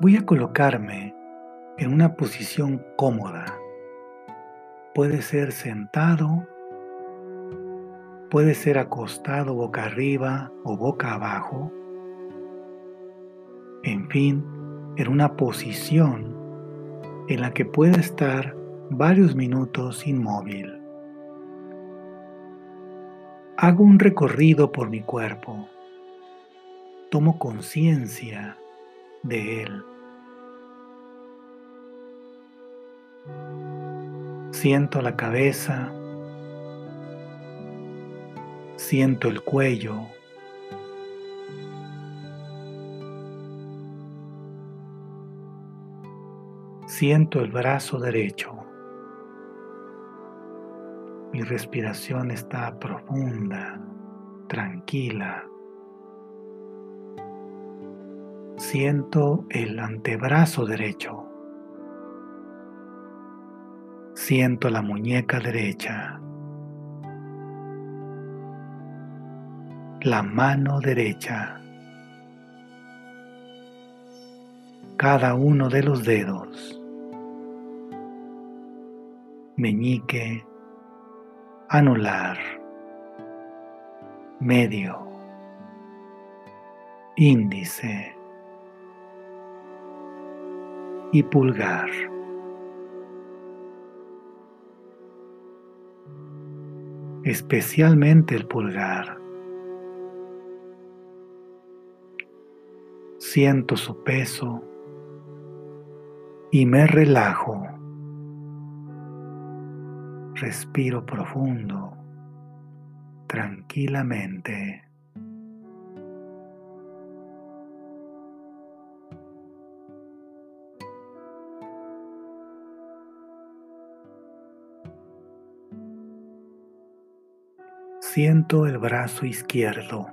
Voy a colocarme en una posición cómoda. Puede ser sentado, puede ser acostado boca arriba o boca abajo. En fin, en una posición en la que pueda estar varios minutos inmóvil. Hago un recorrido por mi cuerpo. Tomo conciencia de él. Siento la cabeza, siento el cuello, siento el brazo derecho. Mi respiración está profunda, tranquila. Siento el antebrazo derecho. Siento la muñeca derecha. La mano derecha. Cada uno de los dedos. Meñique, anular, medio, índice y pulgar. Especialmente el pulgar. Siento su peso y me relajo. Respiro profundo, tranquilamente. Siento el brazo izquierdo.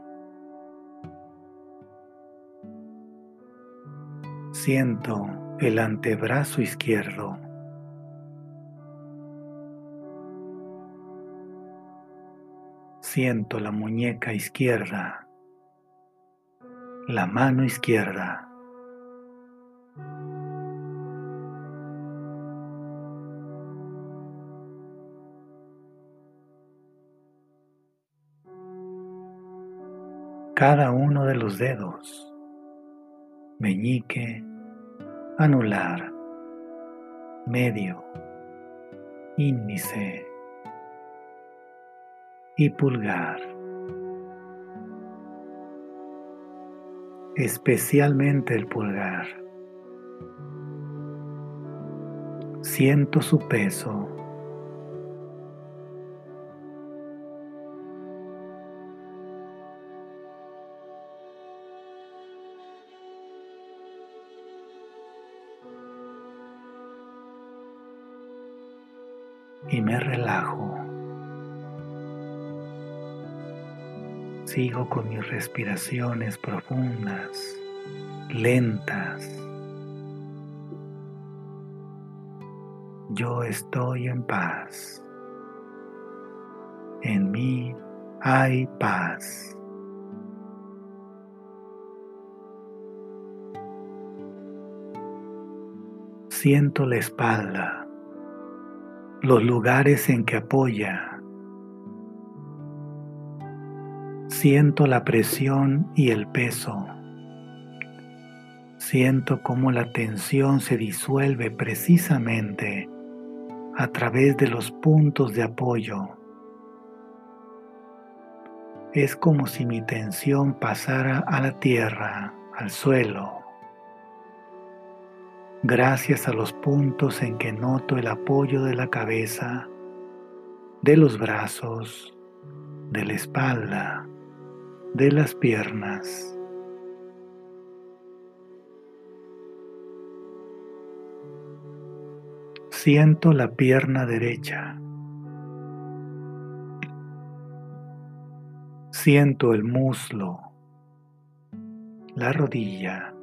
Siento el antebrazo izquierdo. Siento la muñeca izquierda, la mano izquierda. Cada uno de los dedos, meñique, anular, medio, índice y pulgar. Especialmente el pulgar. Siento su peso Sigo con mis respiraciones profundas, lentas. Yo estoy en paz. En mí hay paz. Siento la espalda los lugares en que apoya. Siento la presión y el peso. Siento cómo la tensión se disuelve precisamente a través de los puntos de apoyo. Es como si mi tensión pasara a la tierra, al suelo gracias a los puntos en que noto el apoyo de la cabeza, de los brazos, de la espalda, de las piernas. Siento la pierna derecha. Siento el muslo, la rodilla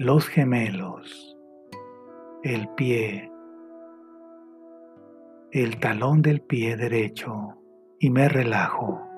los gemelos, el pie, el talón del pie derecho y me relajo.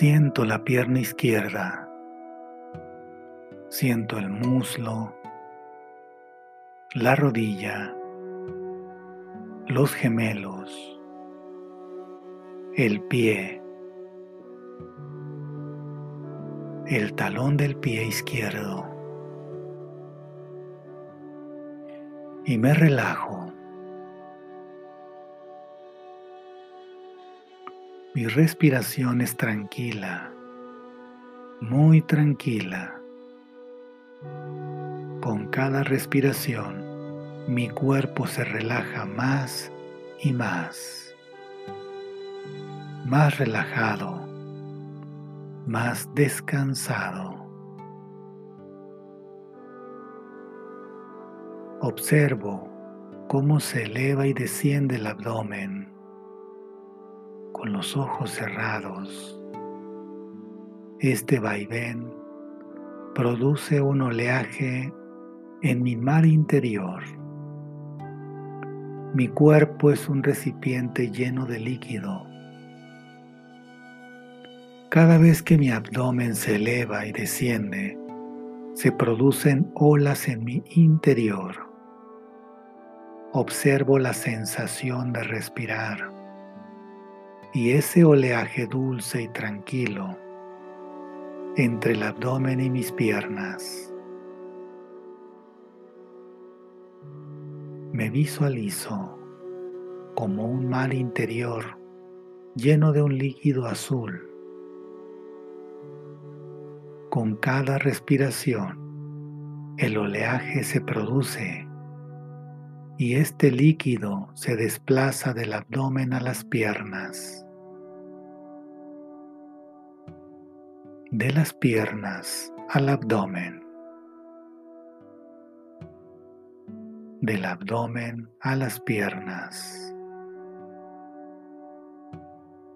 Siento la pierna izquierda. Siento el muslo, la rodilla, los gemelos, el pie, el talón del pie izquierdo. Y me relajo. Mi respiración es tranquila, muy tranquila. Con cada respiración, mi cuerpo se relaja más y más, más relajado, más descansado. Observo cómo se eleva y desciende el abdomen con los ojos cerrados. Este vaivén produce un oleaje en mi mar interior. Mi cuerpo es un recipiente lleno de líquido. Cada vez que mi abdomen se eleva y desciende, se producen olas en mi interior. Observo la sensación de respirar y ese oleaje dulce y tranquilo entre el abdomen y mis piernas. Me visualizo como un mar interior lleno de un líquido azul. Con cada respiración, el oleaje se produce y este líquido se desplaza del abdomen a las piernas. De las piernas al abdomen. Del abdomen a las piernas.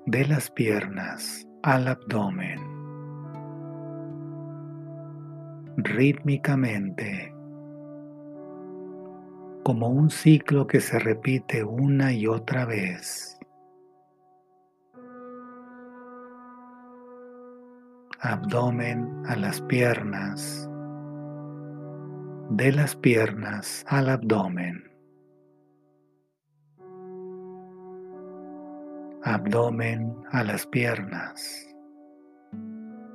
De las piernas al abdomen. Rítmicamente como un ciclo que se repite una y otra vez. Abdomen a las piernas, de las piernas al abdomen. Abdomen a las piernas,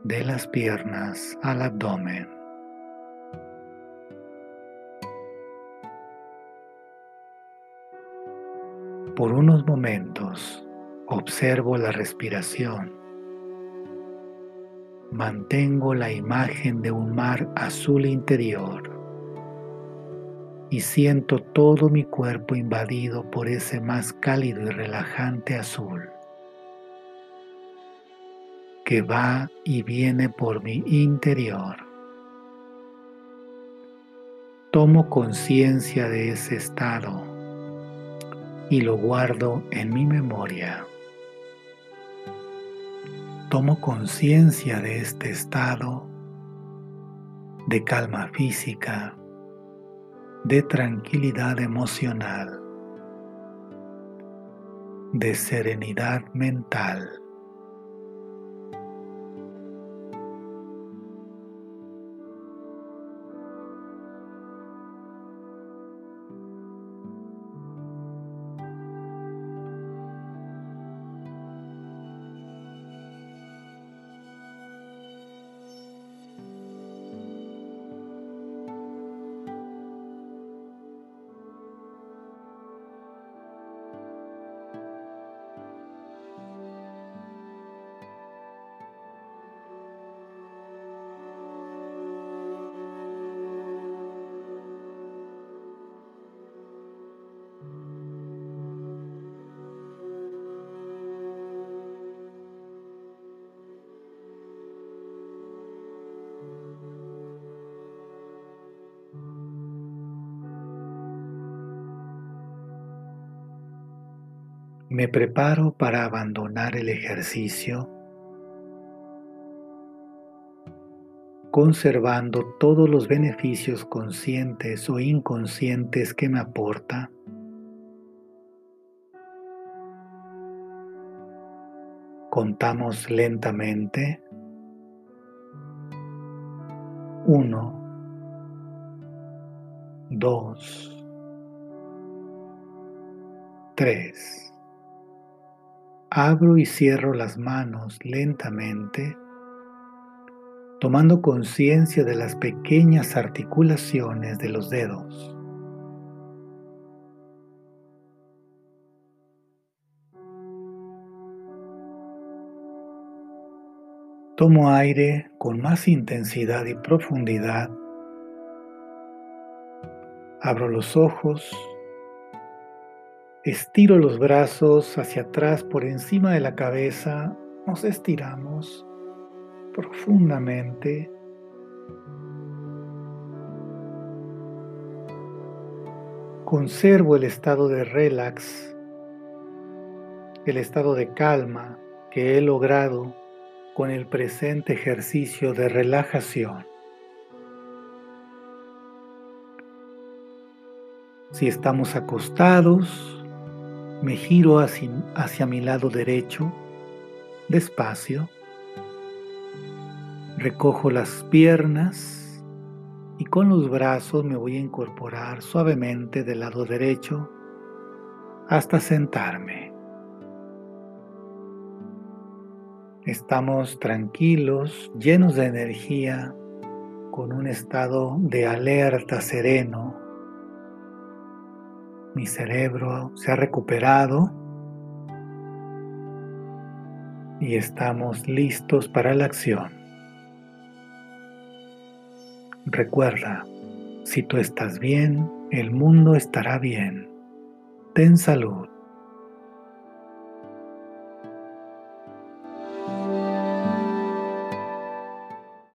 de las piernas al abdomen. Por unos momentos observo la respiración. Mantengo la imagen de un mar azul interior y siento todo mi cuerpo invadido por ese más cálido y relajante azul que va y viene por mi interior. Tomo conciencia de ese estado y lo guardo en mi memoria. Tomo conciencia de este estado de calma física, de tranquilidad emocional, de serenidad mental. Me preparo para abandonar el ejercicio conservando todos los beneficios conscientes o inconscientes que me aporta. Contamos lentamente. Uno, dos, tres. Abro y cierro las manos lentamente, tomando conciencia de las pequeñas articulaciones de los dedos. Tomo aire con más intensidad y profundidad. Abro los ojos. Estiro los brazos hacia atrás por encima de la cabeza. Nos estiramos profundamente. Conservo el estado de relax, el estado de calma que he logrado con el presente ejercicio de relajación. Si estamos acostados, me giro hacia, hacia, mi lado derecho, despacio, recojo las piernas y con los brazos me voy a incorporar suavemente del lado derecho hasta sentarme. Estamos tranquilos, llenos de energía, con un estado de alerta sereno. Mi cerebro se ha recuperado y estamos listos para la acción. Recuerda, si tú estás bien, el mundo estará bien. Ten salud.